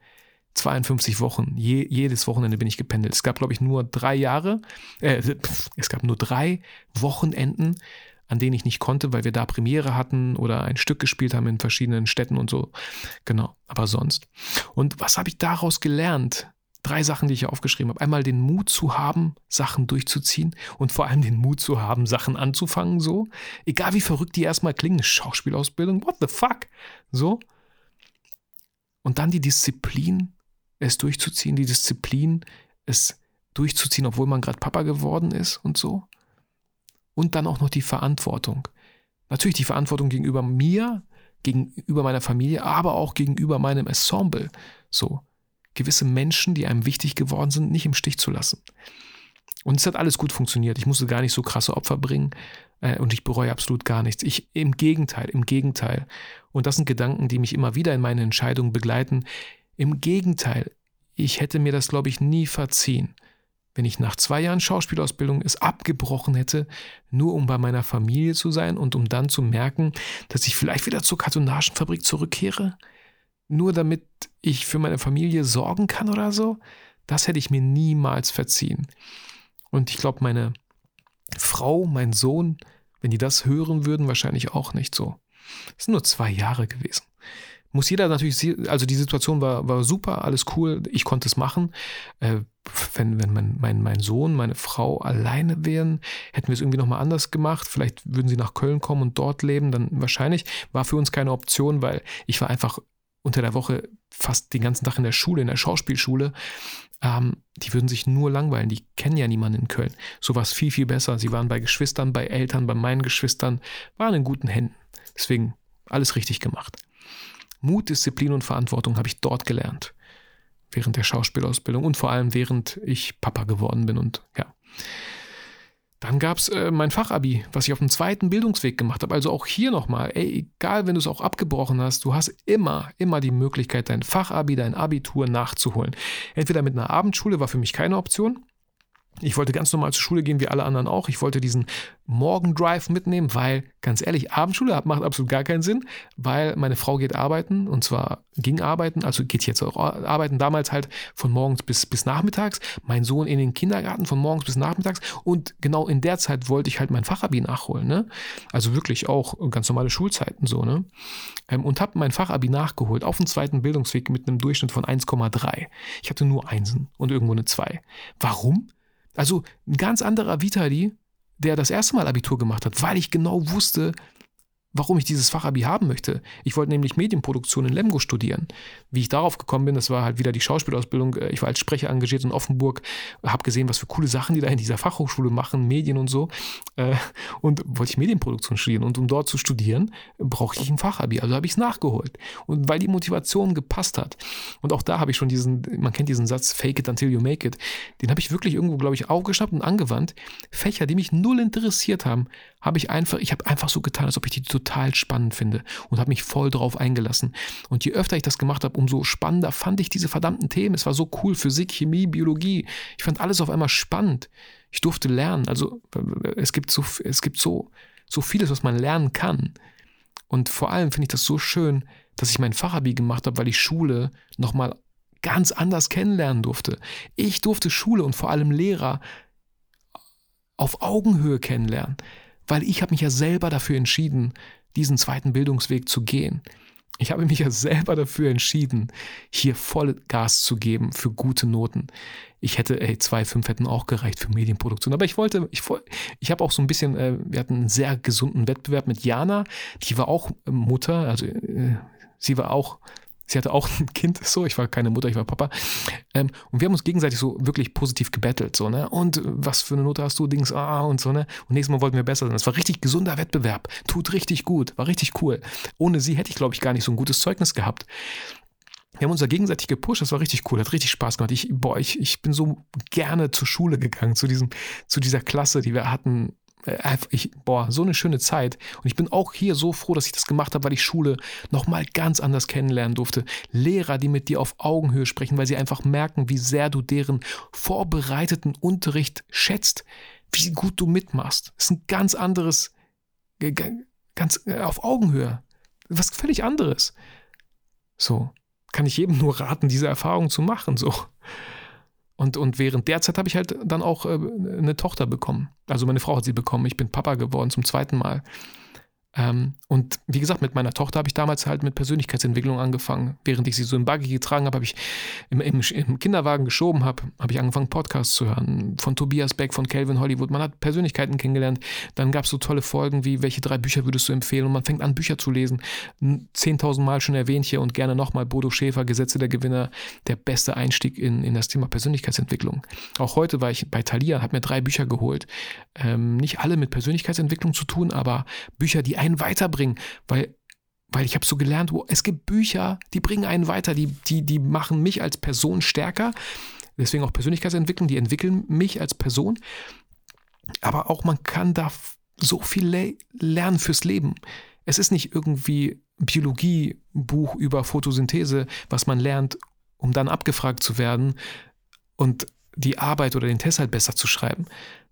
52 Wochen, Je, jedes Wochenende bin ich gependelt. Es gab, glaube ich, nur drei Jahre, äh, es gab nur drei Wochenenden, an denen ich nicht konnte, weil wir da Premiere hatten oder ein Stück gespielt haben in verschiedenen Städten und so. Genau, aber sonst. Und was habe ich daraus gelernt? Drei Sachen, die ich hier aufgeschrieben habe. Einmal den Mut zu haben, Sachen durchzuziehen und vor allem den Mut zu haben, Sachen anzufangen, so. Egal wie verrückt die erstmal klingen, Schauspielausbildung, what the fuck? So. Und dann die Disziplin, es durchzuziehen, die Disziplin, es durchzuziehen, obwohl man gerade Papa geworden ist und so. Und dann auch noch die Verantwortung. Natürlich die Verantwortung gegenüber mir, gegenüber meiner Familie, aber auch gegenüber meinem Ensemble. So gewisse Menschen, die einem wichtig geworden sind, nicht im Stich zu lassen. Und es hat alles gut funktioniert. Ich musste gar nicht so krasse Opfer bringen äh, und ich bereue absolut gar nichts. Ich im Gegenteil, im Gegenteil. Und das sind Gedanken, die mich immer wieder in meinen Entscheidungen begleiten. Im Gegenteil, ich hätte mir das, glaube ich, nie verziehen, wenn ich nach zwei Jahren Schauspielausbildung es abgebrochen hätte, nur um bei meiner Familie zu sein und um dann zu merken, dass ich vielleicht wieder zur Kartonagenfabrik zurückkehre nur damit ich für meine Familie sorgen kann oder so, das hätte ich mir niemals verziehen. Und ich glaube, meine Frau, mein Sohn, wenn die das hören würden, wahrscheinlich auch nicht so. Es sind nur zwei Jahre gewesen. Muss jeder natürlich, also die Situation war, war super, alles cool, ich konnte es machen. Äh, wenn wenn mein, mein, mein Sohn, meine Frau alleine wären, hätten wir es irgendwie nochmal anders gemacht. Vielleicht würden sie nach Köln kommen und dort leben, dann wahrscheinlich. War für uns keine Option, weil ich war einfach unter der Woche fast den ganzen Tag in der Schule, in der Schauspielschule, ähm, die würden sich nur langweilen. Die kennen ja niemanden in Köln. So war es viel, viel besser. Sie waren bei Geschwistern, bei Eltern, bei meinen Geschwistern, waren in guten Händen. Deswegen alles richtig gemacht. Mut, Disziplin und Verantwortung habe ich dort gelernt. Während der Schauspielausbildung und vor allem während ich Papa geworden bin und ja. Dann gab es äh, mein Fachabi, was ich auf dem zweiten Bildungsweg gemacht habe. Also auch hier nochmal, ey, egal wenn du es auch abgebrochen hast, du hast immer, immer die Möglichkeit, dein Fachabi, dein Abitur nachzuholen. Entweder mit einer Abendschule war für mich keine Option. Ich wollte ganz normal zur Schule gehen, wie alle anderen auch. Ich wollte diesen Morgendrive mitnehmen, weil, ganz ehrlich, Abendschule macht absolut gar keinen Sinn, weil meine Frau geht arbeiten und zwar ging arbeiten, also geht jetzt auch arbeiten, damals halt von morgens bis, bis nachmittags. Mein Sohn in den Kindergarten von morgens bis nachmittags und genau in der Zeit wollte ich halt mein Fachabi nachholen. Ne? Also wirklich auch ganz normale Schulzeiten so. Ne? Ähm, und habe mein Fachabi nachgeholt auf dem zweiten Bildungsweg mit einem Durchschnitt von 1,3. Ich hatte nur Einsen und irgendwo eine 2. Warum? Also ein ganz anderer Vitali, der das erste Mal Abitur gemacht hat, weil ich genau wusste, warum ich dieses Fachabi haben möchte. Ich wollte nämlich Medienproduktion in Lemgo studieren. Wie ich darauf gekommen bin, das war halt wieder die Schauspielausbildung. Ich war als Sprecher engagiert in Offenburg, habe gesehen, was für coole Sachen die da in dieser Fachhochschule machen, Medien und so. Äh, und wollte ich Medienproduktion studieren. Und um dort zu studieren, brauchte ich ein Fachabi. Also habe ich es nachgeholt. Und weil die Motivation gepasst hat. Und auch da habe ich schon diesen, man kennt diesen Satz, fake it until you make it. Den habe ich wirklich irgendwo, glaube ich, aufgeschnappt und angewandt. Fächer, die mich null interessiert haben, habe ich einfach, ich habe einfach so getan, als ob ich die total spannend finde und habe mich voll drauf eingelassen. Und je öfter ich das gemacht habe, umso spannender fand ich diese verdammten Themen. Es war so cool, Physik, Chemie, Biologie. Ich fand alles auf einmal spannend. Ich durfte lernen. Also es gibt so, es gibt so, so vieles, was man lernen kann. Und vor allem finde ich das so schön, dass ich mein Fachabi gemacht habe, weil ich Schule nochmal ganz anders kennenlernen durfte. Ich durfte Schule und vor allem Lehrer auf Augenhöhe kennenlernen weil ich habe mich ja selber dafür entschieden, diesen zweiten Bildungsweg zu gehen. Ich habe mich ja selber dafür entschieden, hier voll Gas zu geben für gute Noten. Ich hätte, ey, zwei, fünf hätten auch gereicht für Medienproduktion. Aber ich wollte, ich, ich habe auch so ein bisschen, äh, wir hatten einen sehr gesunden Wettbewerb mit Jana. Die war auch Mutter, also äh, sie war auch Sie hatte auch ein Kind, so, ich war keine Mutter, ich war Papa. Ähm, und wir haben uns gegenseitig so wirklich positiv gebettelt, so, ne? Und was für eine Note hast du, Dings, ah, und so, ne? Und nächstes Mal wollten wir besser sein. Das war richtig gesunder Wettbewerb. Tut richtig gut, war richtig cool. Ohne sie hätte ich, glaube ich, gar nicht so ein gutes Zeugnis gehabt. Wir haben uns da gegenseitig gepusht, das war richtig cool, hat richtig Spaß gemacht. Ich, boah, ich, ich bin so gerne zur Schule gegangen, zu diesem, zu dieser Klasse, die wir hatten äh, ich, boah, so eine schöne Zeit. Und ich bin auch hier so froh, dass ich das gemacht habe, weil ich Schule nochmal ganz anders kennenlernen durfte. Lehrer, die mit dir auf Augenhöhe sprechen, weil sie einfach merken, wie sehr du deren vorbereiteten Unterricht schätzt, wie gut du mitmachst. Das ist ein ganz anderes, ganz äh, auf Augenhöhe. Was völlig anderes. So, kann ich jedem nur raten, diese Erfahrung zu machen. So. Und, und während der Zeit habe ich halt dann auch äh, eine Tochter bekommen. Also meine Frau hat sie bekommen. Ich bin Papa geworden zum zweiten Mal. Ähm, und wie gesagt, mit meiner Tochter habe ich damals halt mit Persönlichkeitsentwicklung angefangen. Während ich sie so im Buggy getragen habe, habe ich im, im, im, Kinderwagen geschoben habe, habe ich angefangen, Podcasts zu hören. Von Tobias Beck, von Calvin Hollywood. Man hat Persönlichkeiten kennengelernt. Dann gab es so tolle Folgen wie, welche drei Bücher würdest du empfehlen? Und man fängt an, Bücher zu lesen. 10.000 Mal schon erwähnt hier und gerne nochmal Bodo Schäfer, Gesetze der Gewinner, der beste Einstieg in, in das Thema Persönlichkeitsentwicklung. Auch heute war ich bei Thalia, habe mir drei Bücher geholt. Ähm, nicht alle mit Persönlichkeitsentwicklung zu tun, aber Bücher, die einen weiterbringen, weil weil ich habe so gelernt, wo es gibt Bücher, die bringen einen weiter, die, die, die machen mich als Person stärker. Deswegen auch Persönlichkeitsentwicklung, die entwickeln mich als Person. Aber auch man kann da so viel le lernen fürs Leben. Es ist nicht irgendwie Biologiebuch über Photosynthese, was man lernt, um dann abgefragt zu werden und die Arbeit oder den Test halt besser zu schreiben.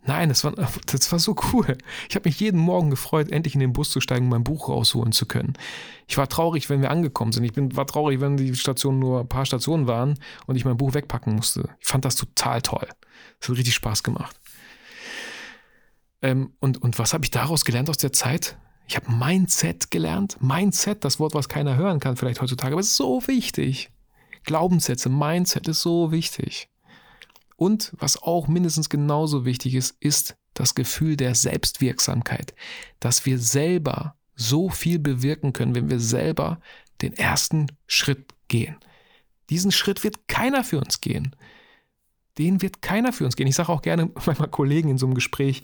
Nein, das war, das war so cool. Ich habe mich jeden Morgen gefreut, endlich in den Bus zu steigen, mein Buch rausholen zu können. Ich war traurig, wenn wir angekommen sind. Ich bin, war traurig, wenn die Stationen nur ein paar Stationen waren und ich mein Buch wegpacken musste. Ich fand das total toll. Es hat richtig Spaß gemacht. Ähm, und, und was habe ich daraus gelernt aus der Zeit? Ich habe Mindset gelernt. Mindset, das Wort, was keiner hören kann, vielleicht heutzutage, aber es ist so wichtig. Glaubenssätze, Mindset ist so wichtig. Und was auch mindestens genauso wichtig ist, ist das Gefühl der Selbstwirksamkeit, dass wir selber so viel bewirken können, wenn wir selber den ersten Schritt gehen. Diesen Schritt wird keiner für uns gehen. Den wird keiner für uns gehen. Ich sage auch gerne manchmal Kollegen in so einem Gespräch,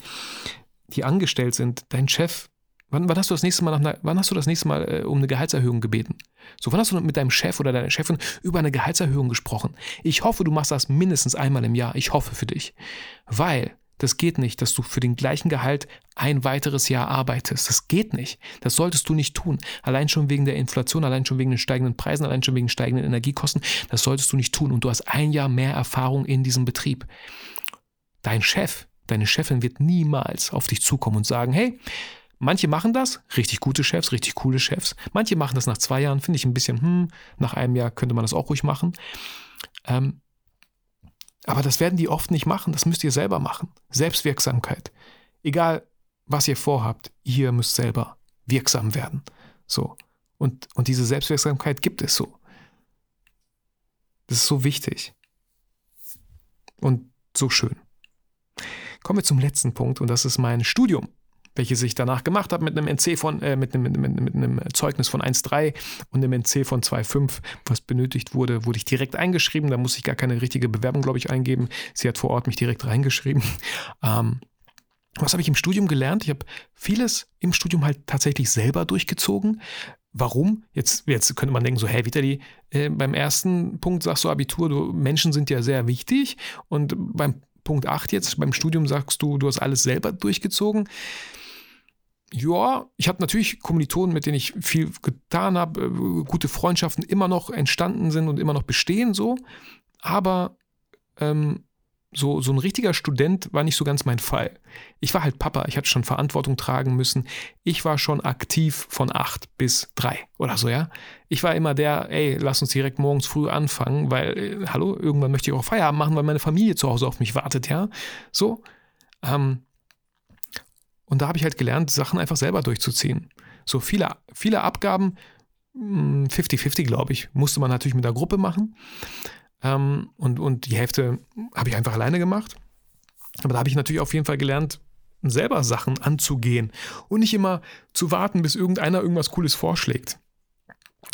die angestellt sind, dein Chef, wann, wann hast du das nächste Mal, einer, wann hast du das nächste Mal äh, um eine Gehaltserhöhung gebeten? So, wann hast du mit deinem Chef oder deiner Chefin über eine Gehaltserhöhung gesprochen? Ich hoffe, du machst das mindestens einmal im Jahr. Ich hoffe für dich. Weil das geht nicht, dass du für den gleichen Gehalt ein weiteres Jahr arbeitest. Das geht nicht. Das solltest du nicht tun. Allein schon wegen der Inflation, allein schon wegen den steigenden Preisen, allein schon wegen steigenden Energiekosten. Das solltest du nicht tun. Und du hast ein Jahr mehr Erfahrung in diesem Betrieb. Dein Chef, deine Chefin wird niemals auf dich zukommen und sagen, hey, Manche machen das, richtig gute Chefs, richtig coole Chefs. Manche machen das nach zwei Jahren, finde ich ein bisschen, hm, nach einem Jahr könnte man das auch ruhig machen. Ähm, aber das werden die oft nicht machen, das müsst ihr selber machen. Selbstwirksamkeit. Egal, was ihr vorhabt, ihr müsst selber wirksam werden. So. Und, und diese Selbstwirksamkeit gibt es so. Das ist so wichtig. Und so schön. Kommen wir zum letzten Punkt und das ist mein Studium welches ich danach gemacht habe mit einem NC von, äh, mit, einem, mit, mit, einem Zeugnis von 1,3 und einem NC von 2,5, was benötigt wurde, wurde ich direkt eingeschrieben. Da musste ich gar keine richtige Bewerbung, glaube ich, eingeben. Sie hat vor Ort mich direkt reingeschrieben. Ähm, was habe ich im Studium gelernt? Ich habe vieles im Studium halt tatsächlich selber durchgezogen. Warum? Jetzt, jetzt könnte man denken, so, hey, Vitali, äh, beim ersten Punkt sagst du Abitur, du, Menschen sind ja sehr wichtig. Und beim Punkt 8 jetzt, beim Studium sagst du, du hast alles selber durchgezogen ja, ich habe natürlich Kommilitonen, mit denen ich viel getan habe, äh, gute Freundschaften immer noch entstanden sind und immer noch bestehen, so. Aber ähm, so, so ein richtiger Student war nicht so ganz mein Fall. Ich war halt Papa, ich hatte schon Verantwortung tragen müssen. Ich war schon aktiv von acht bis drei oder so, ja. Ich war immer der, ey, lass uns direkt morgens früh anfangen, weil, äh, hallo, irgendwann möchte ich auch Feierabend machen, weil meine Familie zu Hause auf mich wartet, ja. So. Ähm, und da habe ich halt gelernt, Sachen einfach selber durchzuziehen. So viele, viele Abgaben, 50-50 hm, glaube ich, musste man natürlich mit der Gruppe machen. Ähm, und, und die Hälfte habe ich einfach alleine gemacht. Aber da habe ich natürlich auf jeden Fall gelernt, selber Sachen anzugehen und nicht immer zu warten, bis irgendeiner irgendwas Cooles vorschlägt.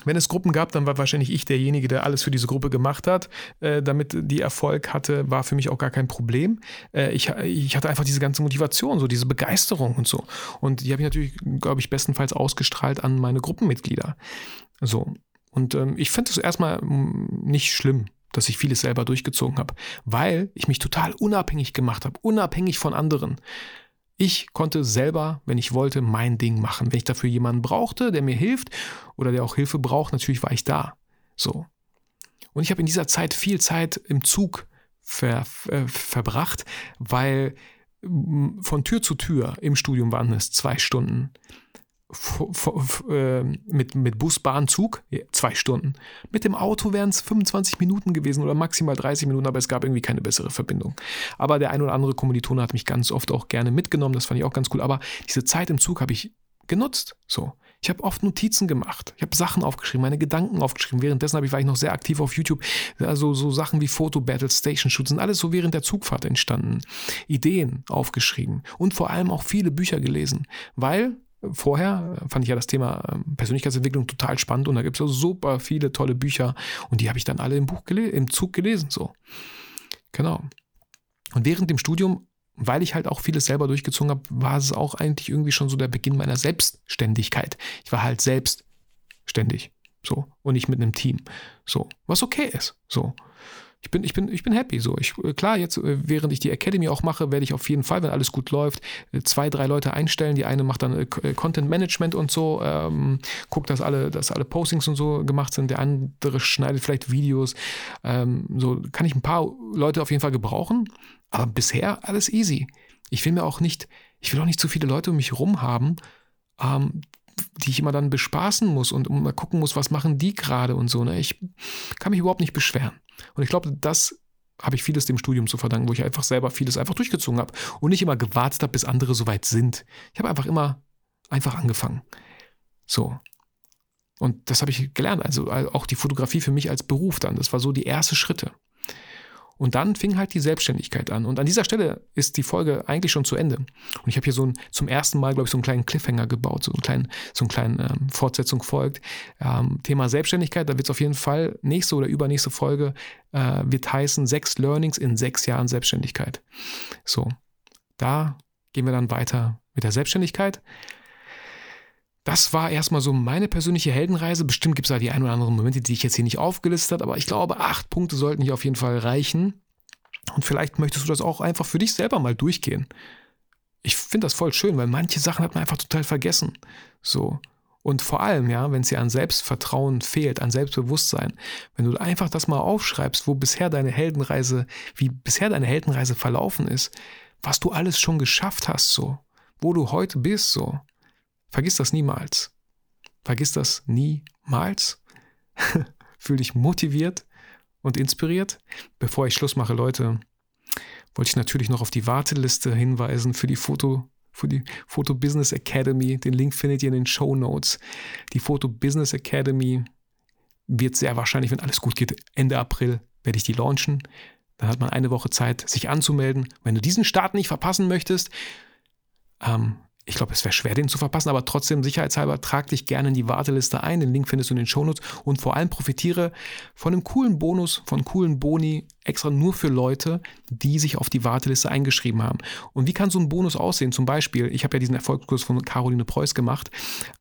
Wenn es Gruppen gab, dann war wahrscheinlich ich derjenige, der alles für diese Gruppe gemacht hat. Äh, damit die Erfolg hatte, war für mich auch gar kein Problem. Äh, ich, ich hatte einfach diese ganze Motivation, so diese Begeisterung und so. Und die habe ich natürlich, glaube ich, bestenfalls ausgestrahlt an meine Gruppenmitglieder. So. Und ähm, ich finde es erstmal mm, nicht schlimm, dass ich vieles selber durchgezogen habe, weil ich mich total unabhängig gemacht habe, unabhängig von anderen. Ich konnte selber, wenn ich wollte, mein Ding machen. Wenn ich dafür jemanden brauchte, der mir hilft oder der auch Hilfe braucht, natürlich war ich da. So. Und ich habe in dieser Zeit viel Zeit im Zug ver, äh, verbracht, weil von Tür zu Tür im Studium waren es zwei Stunden. Ähm, mit, mit Bus, Bahn, Zug, zwei Stunden. Mit dem Auto wären es 25 Minuten gewesen oder maximal 30 Minuten, aber es gab irgendwie keine bessere Verbindung. Aber der ein oder andere Kommilitone hat mich ganz oft auch gerne mitgenommen, das fand ich auch ganz cool. Aber diese Zeit im Zug habe ich genutzt. So. Ich habe oft Notizen gemacht. Ich habe Sachen aufgeschrieben, meine Gedanken aufgeschrieben. Währenddessen ich, war ich noch sehr aktiv auf YouTube. Also so Sachen wie Fotobattles, Station Shoots sind alles so während der Zugfahrt entstanden. Ideen aufgeschrieben und vor allem auch viele Bücher gelesen. Weil vorher fand ich ja das Thema ähm, Persönlichkeitsentwicklung total spannend und da gibt es ja super viele tolle Bücher und die habe ich dann alle im Buch im Zug gelesen. So. Genau. Und während dem Studium, weil ich halt auch vieles selber durchgezogen habe, war es auch eigentlich irgendwie schon so der Beginn meiner Selbstständigkeit. Ich war halt selbstständig. So. Und nicht mit einem Team. So. Was okay ist. So ich bin, ich bin, ich bin happy. So, ich, äh, klar, jetzt, äh, während ich die Academy auch mache, werde ich auf jeden Fall, wenn alles gut läuft, äh, zwei, drei Leute einstellen. Die eine macht dann Content Management und so, ähm, guckt, dass alle, dass alle Postings und so gemacht sind. Der andere schneidet vielleicht Videos. Ähm, so kann ich ein paar Leute auf jeden Fall gebrauchen. Aber bisher alles easy. Ich will mir auch nicht, ich will auch nicht zu viele Leute um mich herum haben, ähm, die ich immer dann bespaßen muss und mal gucken muss, was machen die gerade und so. Ne? Ich kann mich überhaupt nicht beschweren. Und ich glaube, das habe ich vieles dem Studium zu verdanken, wo ich einfach selber vieles einfach durchgezogen habe und nicht immer gewartet habe, bis andere so weit sind. Ich habe einfach immer einfach angefangen. So. Und das habe ich gelernt. Also auch die Fotografie für mich als Beruf dann. Das war so die erste Schritte. Und dann fing halt die Selbstständigkeit an. Und an dieser Stelle ist die Folge eigentlich schon zu Ende. Und ich habe hier so ein, zum ersten Mal, glaube ich, so einen kleinen Cliffhanger gebaut, so einen kleinen, so einen kleinen ähm, Fortsetzung folgt. Ähm, Thema Selbstständigkeit, da wird es auf jeden Fall nächste oder übernächste Folge äh, wird heißen sechs Learnings in sechs Jahren Selbstständigkeit. So, da gehen wir dann weiter mit der Selbstständigkeit. Das war erstmal so meine persönliche Heldenreise. Bestimmt gibt es da die ein oder anderen Momente, die ich jetzt hier nicht aufgelistet habe, aber ich glaube, acht Punkte sollten hier auf jeden Fall reichen. Und vielleicht möchtest du das auch einfach für dich selber mal durchgehen. Ich finde das voll schön, weil manche Sachen hat man einfach total vergessen. So. Und vor allem, ja, wenn es dir an Selbstvertrauen fehlt, an Selbstbewusstsein, wenn du einfach das mal aufschreibst, wo bisher deine Heldenreise, wie bisher deine Heldenreise verlaufen ist, was du alles schon geschafft hast, so, wo du heute bist, so, Vergiss das niemals. Vergiss das niemals. Fühl dich motiviert und inspiriert. Bevor ich Schluss mache, Leute, wollte ich natürlich noch auf die Warteliste hinweisen für die Foto für die Photo Business Academy. Den Link findet ihr in den Show Notes. Die Photo Business Academy wird sehr wahrscheinlich, wenn alles gut geht, Ende April werde ich die launchen. Dann hat man eine Woche Zeit, sich anzumelden. Wenn du diesen Start nicht verpassen möchtest, ähm, ich glaube, es wäre schwer, den zu verpassen, aber trotzdem sicherheitshalber trag dich gerne in die Warteliste ein. Den Link findest du in den Shownotes und vor allem profitiere von einem coolen Bonus, von coolen Boni extra nur für Leute, die sich auf die Warteliste eingeschrieben haben. Und wie kann so ein Bonus aussehen? Zum Beispiel, ich habe ja diesen Erfolgskurs von Caroline Preuß gemacht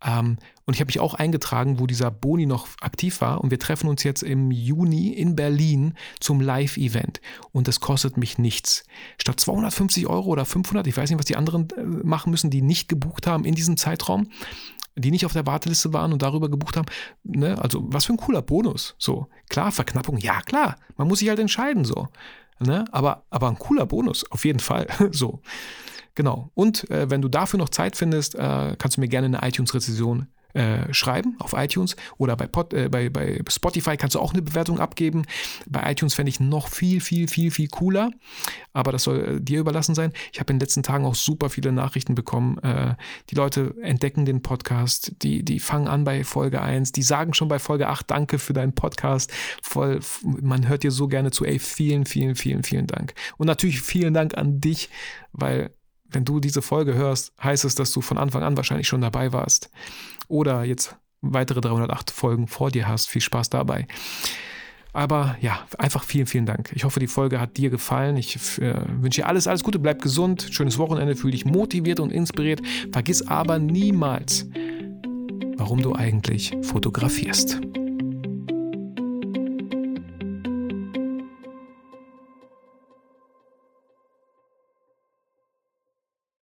ähm, und ich habe mich auch eingetragen, wo dieser Boni noch aktiv war und wir treffen uns jetzt im Juni in Berlin zum Live-Event und das kostet mich nichts. Statt 250 Euro oder 500, ich weiß nicht, was die anderen äh, machen müssen, die nicht gebucht haben in diesem Zeitraum, die nicht auf der Warteliste waren und darüber gebucht haben. Ne? Also, was für ein cooler Bonus. So, klar, Verknappung, ja, klar. Man muss sich halt entscheiden, so. Ne? Aber, aber ein cooler Bonus, auf jeden Fall. so. Genau. Und äh, wenn du dafür noch Zeit findest, äh, kannst du mir gerne eine iTunes-Rezession äh, schreiben auf iTunes oder bei, Pod, äh, bei, bei Spotify kannst du auch eine Bewertung abgeben. Bei iTunes fände ich noch viel, viel, viel, viel cooler. Aber das soll äh, dir überlassen sein. Ich habe in den letzten Tagen auch super viele Nachrichten bekommen. Äh, die Leute entdecken den Podcast, die, die fangen an bei Folge 1, die sagen schon bei Folge 8 Danke für deinen Podcast. Voll, man hört dir so gerne zu. Ey, vielen, vielen, vielen, vielen Dank. Und natürlich vielen Dank an dich, weil wenn du diese Folge hörst, heißt es, dass du von Anfang an wahrscheinlich schon dabei warst oder jetzt weitere 308 Folgen vor dir hast. Viel Spaß dabei. Aber ja, einfach vielen, vielen Dank. Ich hoffe, die Folge hat dir gefallen. Ich äh, wünsche dir alles, alles Gute, bleib gesund, schönes Wochenende, fühle dich motiviert und inspiriert. Vergiss aber niemals, warum du eigentlich fotografierst.